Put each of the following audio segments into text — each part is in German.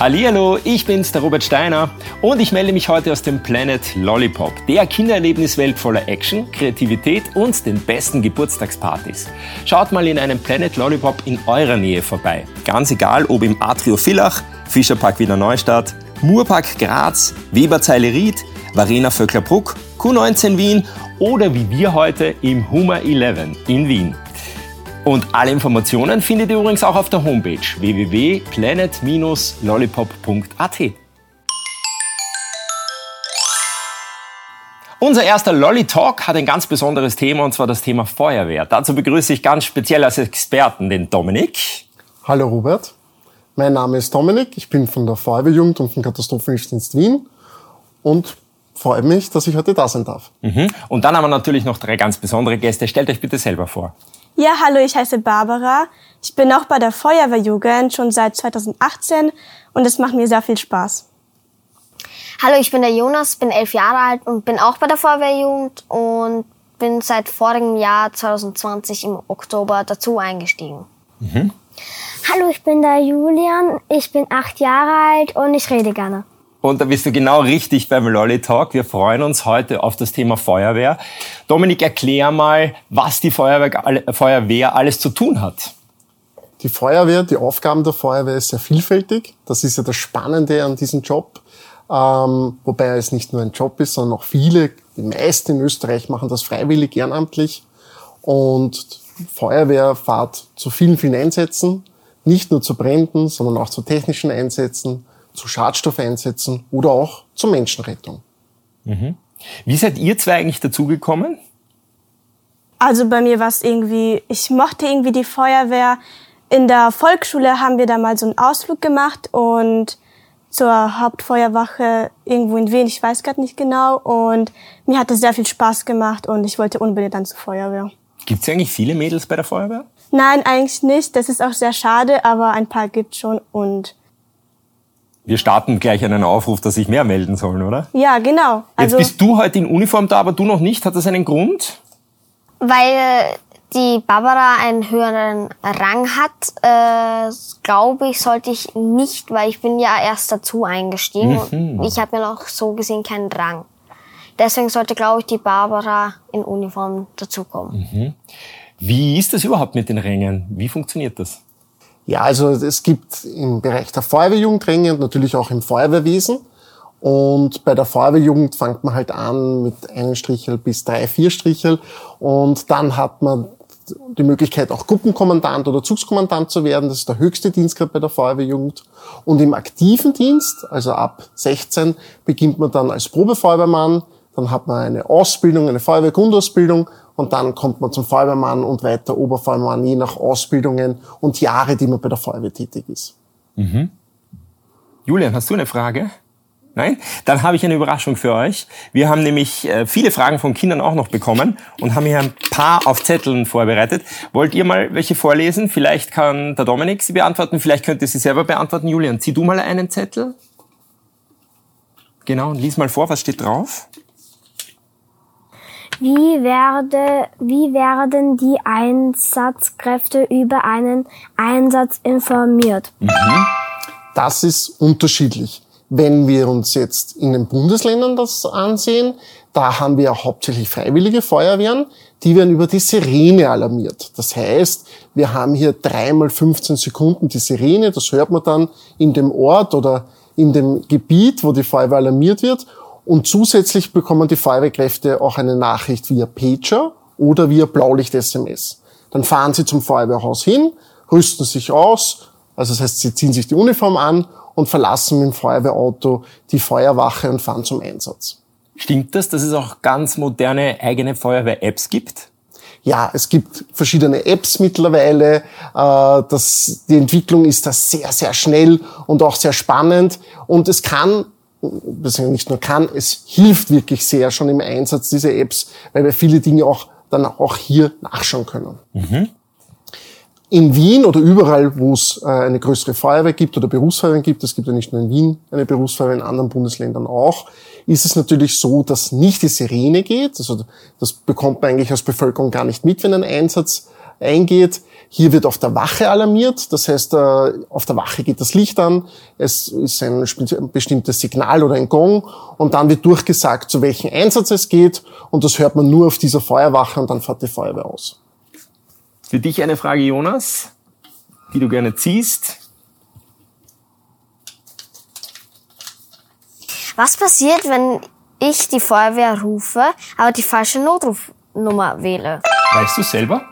Hallo, ich bin's, der Robert Steiner und ich melde mich heute aus dem Planet Lollipop, der Kindererlebniswelt voller Action, Kreativität und den besten Geburtstagspartys. Schaut mal in einem Planet Lollipop in eurer Nähe vorbei. Ganz egal, ob im Atrio Villach, Fischerpark Wiener Neustadt, Murpark Graz, Weberzeile Ried, Varena Vöcklerbruck, Q19 Wien oder wie wir heute im Hummer 11 in Wien. Und alle Informationen findet ihr übrigens auch auf der Homepage www.planet-lollipop.at. Unser erster Lolly Talk hat ein ganz besonderes Thema und zwar das Thema Feuerwehr. Dazu begrüße ich ganz speziell als Experten den Dominik. Hallo Robert, mein Name ist Dominik, ich bin von der Feuerwehrjugend und vom Katastrophenhilfsdienst Wien und freue mich, dass ich heute da sein darf. Mhm. Und dann haben wir natürlich noch drei ganz besondere Gäste. Stellt euch bitte selber vor. Ja, hallo, ich heiße Barbara. Ich bin auch bei der Feuerwehrjugend schon seit 2018 und es macht mir sehr viel Spaß. Hallo, ich bin der Jonas, bin elf Jahre alt und bin auch bei der Feuerwehrjugend und bin seit vorigem Jahr 2020 im Oktober dazu eingestiegen. Mhm. Hallo, ich bin der Julian, ich bin acht Jahre alt und ich rede gerne. Und da bist du genau richtig beim Lolly Talk. Wir freuen uns heute auf das Thema Feuerwehr. Dominik, erklär mal, was die Feuerwehr, alles zu tun hat. Die Feuerwehr, die Aufgaben der Feuerwehr ist sehr vielfältig. Das ist ja das Spannende an diesem Job. Ähm, wobei es nicht nur ein Job ist, sondern auch viele, die meisten in Österreich machen das freiwillig, ehrenamtlich. Und Feuerwehr fahrt zu vielen, vielen Einsätzen. Nicht nur zu Bränden, sondern auch zu technischen Einsätzen zu Schadstoffeinsätzen oder auch zur Menschenrettung. Mhm. Wie seid ihr zwei eigentlich dazugekommen? Also bei mir war es irgendwie, ich mochte irgendwie die Feuerwehr. In der Volksschule haben wir da mal so einen Ausflug gemacht und zur Hauptfeuerwache irgendwo in Wien, ich weiß gerade nicht genau. Und mir hat es sehr viel Spaß gemacht und ich wollte unbedingt dann zur Feuerwehr. Gibt es eigentlich viele Mädels bei der Feuerwehr? Nein, eigentlich nicht. Das ist auch sehr schade, aber ein paar gibt schon und wir starten gleich einen Aufruf, dass sich mehr melden sollen, oder? Ja, genau. Also Jetzt bist du heute in Uniform da, aber du noch nicht. Hat das einen Grund? Weil die Barbara einen höheren Rang hat, äh, glaube ich, sollte ich nicht, weil ich bin ja erst dazu eingestiegen. Mhm. Ich habe ja noch so gesehen keinen Rang. Deswegen sollte, glaube ich, die Barbara in Uniform dazukommen. Mhm. Wie ist das überhaupt mit den Rängen? Wie funktioniert das? Ja, also es gibt im Bereich der Feuerwehrjugend Ränge und natürlich auch im Feuerwehrwesen. Und bei der Feuerwehrjugend fängt man halt an mit einem Strichel bis drei, vier Strichel. Und dann hat man die Möglichkeit, auch Gruppenkommandant oder Zugskommandant zu werden. Das ist der höchste Dienstgrad bei der Feuerwehrjugend. Und im aktiven Dienst, also ab 16, beginnt man dann als Probefeuerwehrmann. Dann hat man eine Ausbildung, eine Feuerwehrgrundausbildung und dann kommt man zum Feuerwehrmann und weiter Oberfeuerwehrmann, je nach Ausbildungen und Jahre, die man bei der Feuerwehr tätig ist. Mhm. Julian, hast du eine Frage? Nein? Dann habe ich eine Überraschung für euch. Wir haben nämlich äh, viele Fragen von Kindern auch noch bekommen und haben hier ein paar auf Zetteln vorbereitet. Wollt ihr mal welche vorlesen? Vielleicht kann der Dominik sie beantworten, vielleicht könnt ihr sie selber beantworten. Julian, zieh du mal einen Zettel. Genau, und lies mal vor, was steht drauf? Wie, werde, wie werden die Einsatzkräfte über einen Einsatz informiert? Mhm. Das ist unterschiedlich. Wenn wir uns jetzt in den Bundesländern das ansehen, da haben wir hauptsächlich freiwillige Feuerwehren, die werden über die Sirene alarmiert. Das heißt, wir haben hier dreimal 15 Sekunden die Sirene, das hört man dann in dem Ort oder in dem Gebiet, wo die Feuerwehr alarmiert wird und zusätzlich bekommen die Feuerwehrkräfte auch eine Nachricht via Pager oder via Blaulicht-SMS. Dann fahren sie zum Feuerwehrhaus hin, rüsten sich aus, also das heißt, sie ziehen sich die Uniform an und verlassen mit dem Feuerwehrauto die Feuerwache und fahren zum Einsatz. Stimmt das, dass es auch ganz moderne eigene Feuerwehr-Apps gibt? Ja, es gibt verschiedene Apps mittlerweile. Äh, das, die Entwicklung ist da sehr, sehr schnell und auch sehr spannend. Und es kann das nicht nur kann, es hilft wirklich sehr schon im Einsatz dieser Apps, weil wir viele Dinge auch dann auch hier nachschauen können. Mhm. In Wien oder überall, wo es äh, eine größere Feuerwehr gibt oder Berufsfeuerwehren gibt, es gibt ja nicht nur in Wien eine Berufsfeuerwehr, in anderen Bundesländern auch, ist es natürlich so, dass nicht die Sirene geht. Also das bekommt man eigentlich als Bevölkerung gar nicht mit, wenn ein Einsatz eingeht. Hier wird auf der Wache alarmiert, das heißt, äh, auf der Wache geht das Licht an, es ist ein bestimmtes Signal oder ein Gong und dann wird durchgesagt, zu welchem Einsatz es geht und das hört man nur auf dieser Feuerwache und dann fährt die Feuerwehr aus. Für dich eine Frage, Jonas, die du gerne ziehst. Was passiert, wenn ich die Feuerwehr rufe, aber die falsche Notrufnummer wähle? Weißt du selber?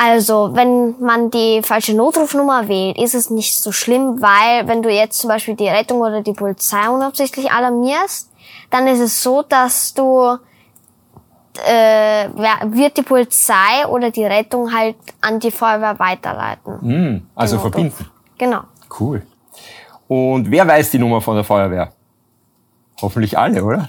Also, wenn man die falsche Notrufnummer wählt, ist es nicht so schlimm, weil wenn du jetzt zum Beispiel die Rettung oder die Polizei unabsichtlich alarmierst, dann ist es so, dass du äh, wird die Polizei oder die Rettung halt an die Feuerwehr weiterleiten. Mm, also Genau, verbinden. Genau. Cool. Und wer weiß die Nummer von der Feuerwehr? Hoffentlich alle, oder?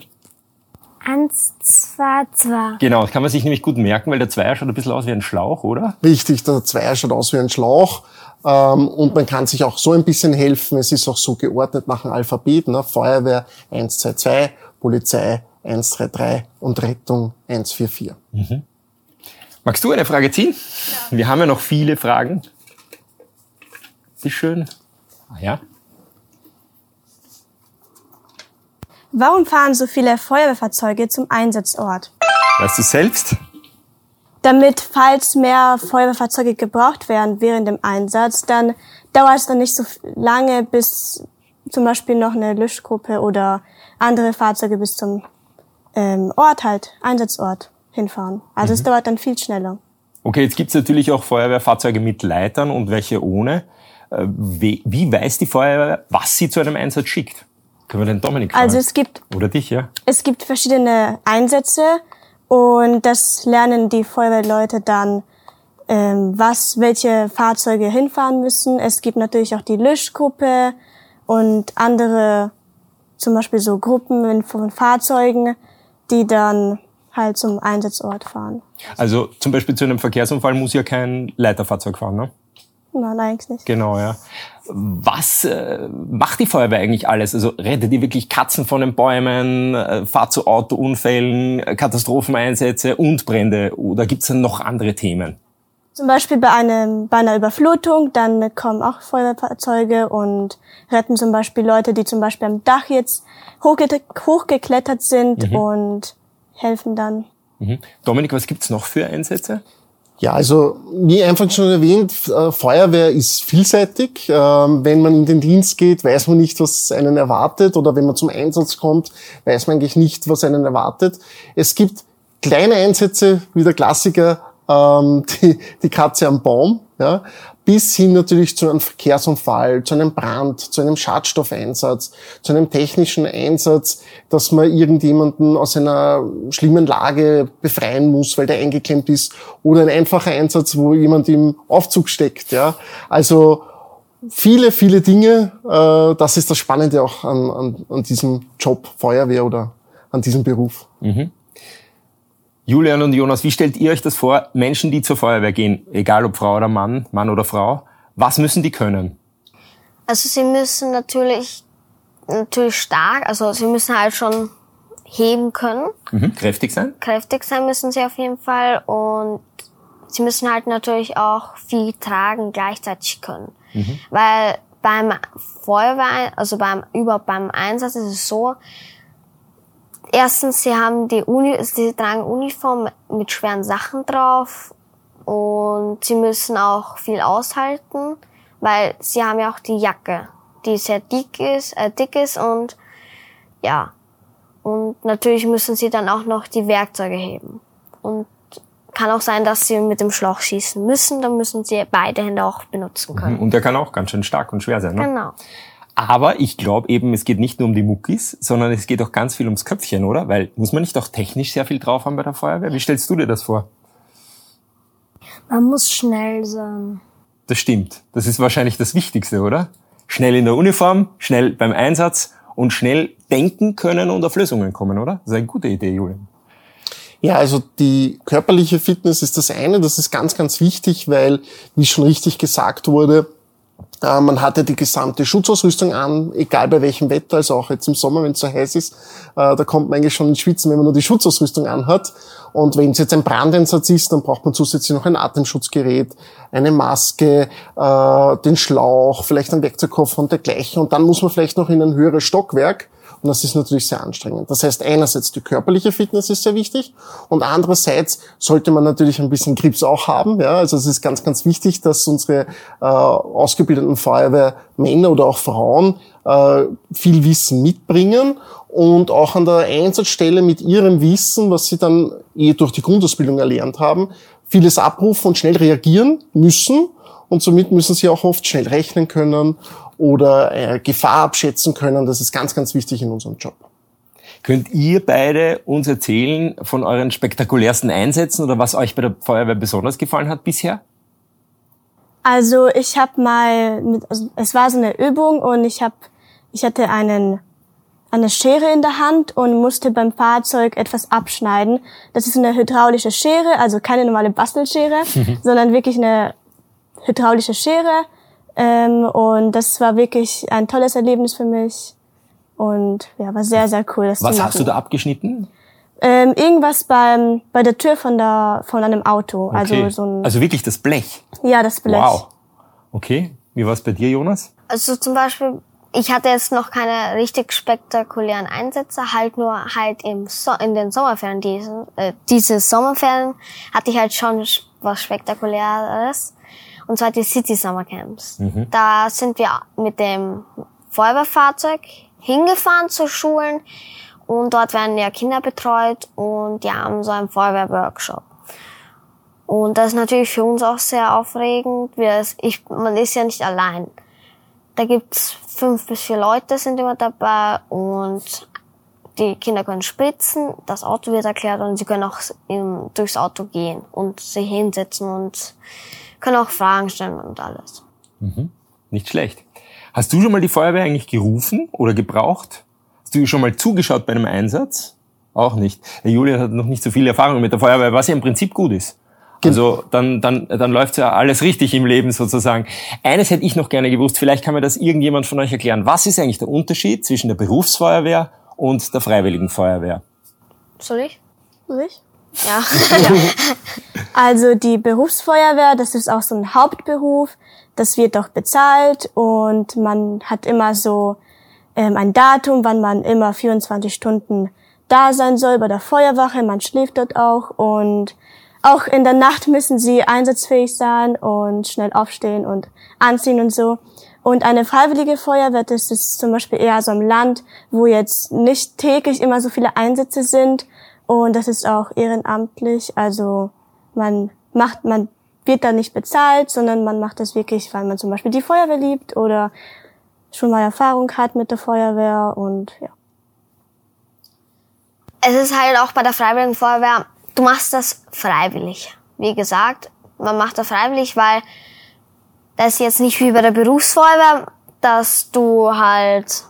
Eins, zwei, zwei. Genau, das kann man sich nämlich gut merken, weil der Zweier schaut ein bisschen aus wie ein Schlauch, oder? Richtig, der Zweier schaut aus wie ein Schlauch. Ähm, und man kann sich auch so ein bisschen helfen. Es ist auch so geordnet nach dem Alphabet. Ne? Feuerwehr 122, Polizei 133 und Rettung 144. Magst du eine Frage ziehen? Wir haben ja noch viele Fragen. Wie schön. Ah, ja. Warum fahren so viele Feuerwehrfahrzeuge zum Einsatzort? Weißt du selbst? Damit, falls mehr Feuerwehrfahrzeuge gebraucht werden während dem Einsatz, dann dauert es dann nicht so lange, bis zum Beispiel noch eine Löschgruppe oder andere Fahrzeuge bis zum ähm, Ort halt, Einsatzort hinfahren. Also es dauert dann viel schneller. Okay, jetzt gibt's natürlich auch Feuerwehrfahrzeuge mit Leitern und welche ohne. Äh, wie weiß die Feuerwehr, was sie zu einem Einsatz schickt? Können wir den Dominik fragen? Also es gibt Oder dich, ja? es gibt verschiedene Einsätze und das lernen die Feuerwehrleute dann, ähm, was, welche Fahrzeuge hinfahren müssen. Es gibt natürlich auch die Löschgruppe und andere, zum Beispiel so Gruppen von Fahrzeugen, die dann halt zum Einsatzort fahren. Also zum Beispiel zu einem Verkehrsunfall muss ja kein Leiterfahrzeug fahren, ne? Nein, eigentlich nicht. Genau, ja. Was äh, macht die Feuerwehr eigentlich alles? Also rettet die wirklich Katzen von den Bäumen, äh, fahrt zu Autounfällen, äh, Katastropheneinsätze und Brände? Oder gibt's dann noch andere Themen? Zum Beispiel bei, einem, bei einer Überflutung, dann kommen auch Feuerwehrfahrzeuge und retten zum Beispiel Leute, die zum Beispiel am Dach jetzt hochge hochgeklettert sind und helfen dann. Mhm. Dominik, was gibt's noch für Einsätze? Ja, also wie einfach schon erwähnt, äh, Feuerwehr ist vielseitig. Ähm, Wenn man in den Dienst geht, weiß man nicht, was einen erwartet. Oder wenn man zum Einsatz kommt, weiß man eigentlich nicht, was einen erwartet. Es gibt kleine Einsätze, wie der Klassiker, ähm, die, die Katze am Baum, ja, bis hin natürlich zu einem Verkehrsunfall, zu einem Brand, zu einem Schadstoffeinsatz, zu einem technischen Einsatz, dass man irgendjemanden aus einer schlimmen Lage befreien muss, weil der eingeklemmt ist, oder ein einfacher Einsatz, wo jemand im Aufzug steckt, ja. Also viele, viele Dinge. Äh, das ist das Spannende auch an, an, an diesem Job Feuerwehr oder an diesem Beruf. Julian und Jonas, wie stellt ihr euch das vor? Menschen, die zur Feuerwehr gehen, egal ob Frau oder Mann, Mann oder Frau, was müssen die können? Also sie müssen natürlich natürlich stark, also sie müssen halt schon heben können. Mhm. Kräftig sein? Kräftig sein müssen sie auf jeden Fall und sie müssen halt natürlich auch viel tragen gleichzeitig können. Weil beim Feuerwehr, also beim überhaupt beim Einsatz ist es so, erstens, sie haben die Uni, sie tragen Uniform mit schweren Sachen drauf und sie müssen auch viel aushalten, weil sie haben ja auch die Jacke, die sehr dick ist, äh, dick ist und ja. Und natürlich müssen sie dann auch noch die Werkzeuge heben. Und kann auch sein, dass sie mit dem Schlauch schießen müssen, dann müssen sie beide Hände auch benutzen können. Und der kann auch ganz schön stark und schwer sein. Ne? Genau. Aber ich glaube eben, es geht nicht nur um die Muckis, sondern es geht auch ganz viel ums Köpfchen, oder? Weil muss man nicht auch technisch sehr viel drauf haben bei der Feuerwehr? Wie stellst du dir das vor? Man muss schnell sein. Das stimmt. Das ist wahrscheinlich das Wichtigste, oder? Schnell in der Uniform, schnell beim Einsatz und schnell denken können und auf Lösungen kommen, oder? Das ist eine gute Idee, Julian. Ja, also die körperliche Fitness ist das eine, das ist ganz, ganz wichtig, weil, wie schon richtig gesagt wurde, man hat ja die gesamte Schutzausrüstung an, egal bei welchem Wetter, also auch jetzt im Sommer, wenn es so heiß ist, äh, da kommt man eigentlich schon ins Schwitzen, wenn man nur die Schutzausrüstung anhat. Und wenn es jetzt ein Brandeinsatz ist, dann braucht man zusätzlich noch ein Atemschutzgerät, eine Maske, äh, den Schlauch, vielleicht ein Werkzeugkoffer und dergleichen. Und dann muss man vielleicht noch in ein höheres Stockwerk, und das ist natürlich sehr anstrengend. Das heißt, einerseits die körperliche Fitness ist sehr wichtig und andererseits sollte man natürlich ein bisschen Grips auch haben. Ja, also es ist ganz, ganz wichtig, dass unsere äh, ausgebildeten Feuerwehrmänner oder auch Frauen äh, viel Wissen mitbringen und auch an der Einsatzstelle mit ihrem Wissen, was sie dann eh durch die Grundausbildung erlernt haben, vieles abrufen und schnell reagieren müssen. Und somit müssen sie auch oft schnell rechnen können oder äh, Gefahr abschätzen können. Das ist ganz, ganz wichtig in unserem Job. Könnt ihr beide uns erzählen von euren spektakulärsten Einsätzen oder was euch bei der Feuerwehr besonders gefallen hat bisher? Also ich habe mal, mit, also es war so eine Übung und ich habe, ich hatte einen eine Schere in der Hand und musste beim Fahrzeug etwas abschneiden. Das ist eine hydraulische Schere, also keine normale Bastelschere, sondern wirklich eine hydraulische Schere ähm, und das war wirklich ein tolles Erlebnis für mich. Und ja, war sehr, sehr cool. Das Was hast du da abgeschnitten? Ähm, irgendwas beim, bei der Tür von, der, von einem Auto. Okay. Also, so ein, also wirklich das Blech? Ja, das Blech. Wow. Okay. Wie war es bei dir, Jonas? Also zum Beispiel, ich hatte jetzt noch keine richtig spektakulären Einsätze, halt nur halt im so in den Sommerferien, diese, äh, diese Sommerferien hatte ich halt schon was Spektakuläres. Und zwar die City Summer Camps. Mhm. Da sind wir mit dem Feuerwehrfahrzeug hingefahren zu Schulen und dort werden ja Kinder betreut und die haben so einen Feuerwehrworkshop. Und das ist natürlich für uns auch sehr aufregend. Wir, ich, man ist ja nicht allein. Da gibt's fünf bis vier Leute sind immer dabei und die Kinder können spritzen, das Auto wird erklärt und sie können auch im, durchs Auto gehen und sich hinsetzen und können auch Fragen stellen und alles. Mhm. Nicht schlecht. Hast du schon mal die Feuerwehr eigentlich gerufen oder gebraucht? Hast du schon mal zugeschaut bei einem Einsatz? Auch nicht. Der Julian hat noch nicht so viel Erfahrung mit der Feuerwehr, was ja im Prinzip gut ist. Also dann, dann, dann läuft ja alles richtig im Leben sozusagen. Eines hätte ich noch gerne gewusst, vielleicht kann mir das irgendjemand von euch erklären. Was ist eigentlich der Unterschied zwischen der Berufsfeuerwehr und der Freiwilligen Feuerwehr? Soll ich? Soll ich? Ja. Also die Berufsfeuerwehr, das ist auch so ein Hauptberuf. Das wird auch bezahlt und man hat immer so ähm, ein Datum, wann man immer 24 Stunden da sein soll bei der Feuerwache. Man schläft dort auch und auch in der Nacht müssen sie einsatzfähig sein und schnell aufstehen und anziehen und so. Und eine freiwillige Feuerwehr, das ist zum Beispiel eher so im Land, wo jetzt nicht täglich immer so viele Einsätze sind. Und das ist auch ehrenamtlich. Also man macht, man wird da nicht bezahlt, sondern man macht das wirklich, weil man zum Beispiel die Feuerwehr liebt oder schon mal Erfahrung hat mit der Feuerwehr und ja. Es ist halt auch bei der Freiwilligen Feuerwehr, du machst das freiwillig. Wie gesagt, man macht das freiwillig, weil das ist jetzt nicht wie bei der Berufsfeuerwehr, dass du halt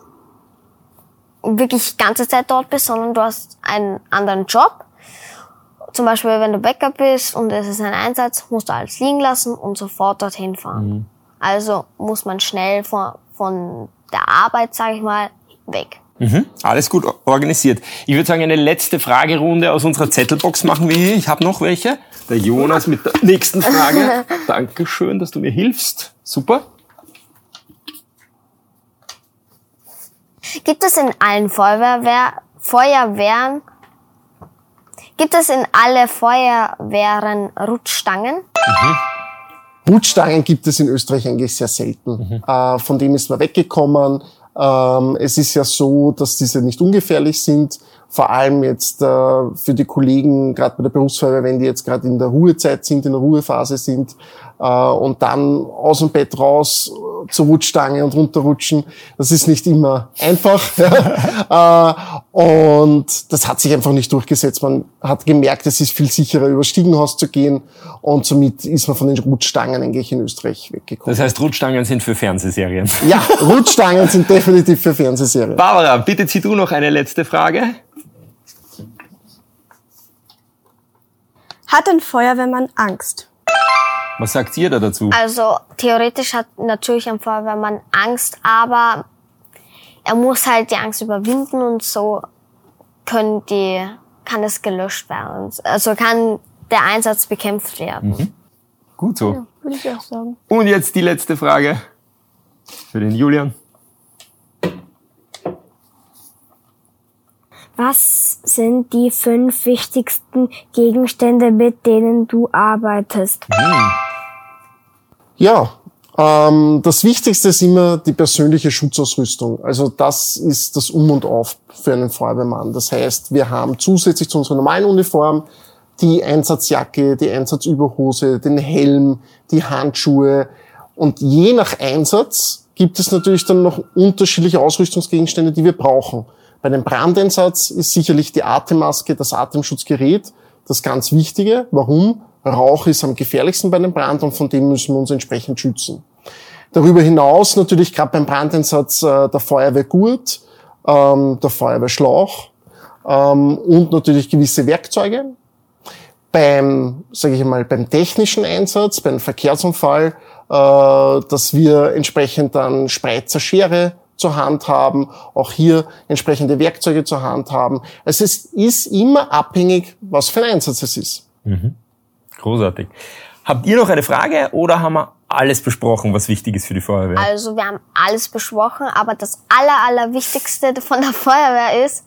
wirklich die ganze Zeit dort bist, sondern du hast einen anderen Job zum Beispiel, wenn du Backup bist und es ist ein Einsatz, musst du alles liegen lassen und sofort dorthin fahren. Mhm. Also muss man schnell von, von der Arbeit, sage ich mal, weg. Mhm. Alles gut organisiert. Ich würde sagen, eine letzte Fragerunde aus unserer Zettelbox machen wir hier. Ich habe noch welche. Der Jonas mit der nächsten Frage. Dankeschön, dass du mir hilfst. Super. Gibt es in allen Feuerwehr, Feuerwehren Gibt es in alle Feuerwehren Rutschstangen? Mhm. Rutschstangen gibt es in Österreich eigentlich sehr selten. Mhm. Äh, von dem ist man weggekommen. Ähm, es ist ja so, dass diese nicht ungefährlich sind. Vor allem jetzt äh, für die Kollegen, gerade bei der Berufsfeuerwehr, wenn die jetzt gerade in der Ruhezeit sind, in der Ruhephase sind, äh, und dann aus dem Bett raus äh, zur Rutschstange und runterrutschen. Das ist nicht immer einfach. Ja. Äh, und das hat sich einfach nicht durchgesetzt. Man hat gemerkt, es ist viel sicherer, über Stiegenhaus zu gehen. Und somit ist man von den Rutschstangen eigentlich in Österreich weggekommen. Das heißt, Rutschstangen sind für Fernsehserien. Ja, Rutschstangen sind definitiv für Fernsehserien. Barbara, bitte zieh du noch eine letzte Frage. Hat ein Feuerwehrmann Angst? Was sagt ihr da dazu? Also theoretisch hat natürlich ein Feuerwehrmann Angst, aber er muss halt die Angst überwinden und so können die, kann es gelöscht werden. Also kann der Einsatz bekämpft werden. Mhm. Gut so. Ja, würde ich auch sagen. Und jetzt die letzte Frage für den Julian. Was sind die fünf wichtigsten Gegenstände, mit denen du arbeitest? Ja, ähm, das Wichtigste ist immer die persönliche Schutzausrüstung. Also das ist das Um und Auf für einen Feuerwehrmann. Das heißt, wir haben zusätzlich zu unserer normalen Uniform die Einsatzjacke, die Einsatzüberhose, den Helm, die Handschuhe. Und je nach Einsatz gibt es natürlich dann noch unterschiedliche Ausrüstungsgegenstände, die wir brauchen. Bei dem Brandeinsatz ist sicherlich die Atemmaske, das Atemschutzgerät das ganz Wichtige. Warum? Rauch ist am gefährlichsten bei einem Brand und von dem müssen wir uns entsprechend schützen. Darüber hinaus natürlich gerade beim Brandeinsatz äh, der Feuerwehrgurt, ähm, der Feuerwehrschlauch ähm, und natürlich gewisse Werkzeuge. Beim, sage ich mal, beim technischen Einsatz, beim Verkehrsunfall, äh, dass wir entsprechend dann Spreizer Schere zur Hand haben, auch hier entsprechende Werkzeuge zur Hand haben. Also es ist immer abhängig, was für ein Einsatz es ist. Mhm. Großartig. Habt ihr noch eine Frage oder haben wir alles besprochen, was wichtig ist für die Feuerwehr? Also wir haben alles besprochen, aber das aller, allerwichtigste von der Feuerwehr ist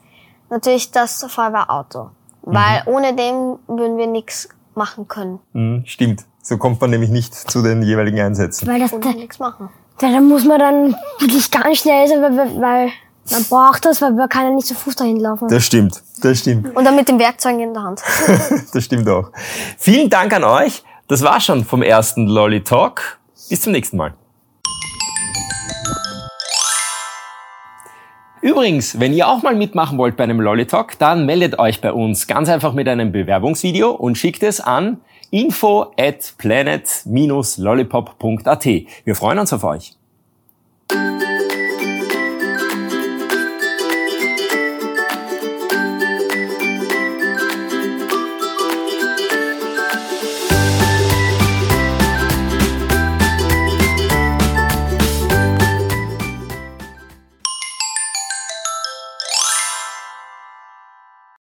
natürlich das Feuerwehrauto. Weil Mhm. ohne dem würden wir nichts machen können. Mhm, stimmt. So kommt man nämlich nicht zu den jeweiligen Einsätzen. Weil das, nichts machen. Da, da muss man dann wirklich ganz schnell sein, weil, weil- man braucht das, weil man kann ja nicht zu Fuß dahin laufen. Das stimmt, das stimmt, Und dann mit dem Werkzeug in der Hand. das stimmt auch. Vielen Dank an euch. Das war schon vom ersten Lolly Talk. Bis zum nächsten Mal. Übrigens, wenn ihr auch mal mitmachen wollt bei einem Lolly Talk, dann meldet euch bei uns ganz einfach mit einem Bewerbungsvideo und schickt es an info at planet-lollipop.at. Wir freuen uns auf euch.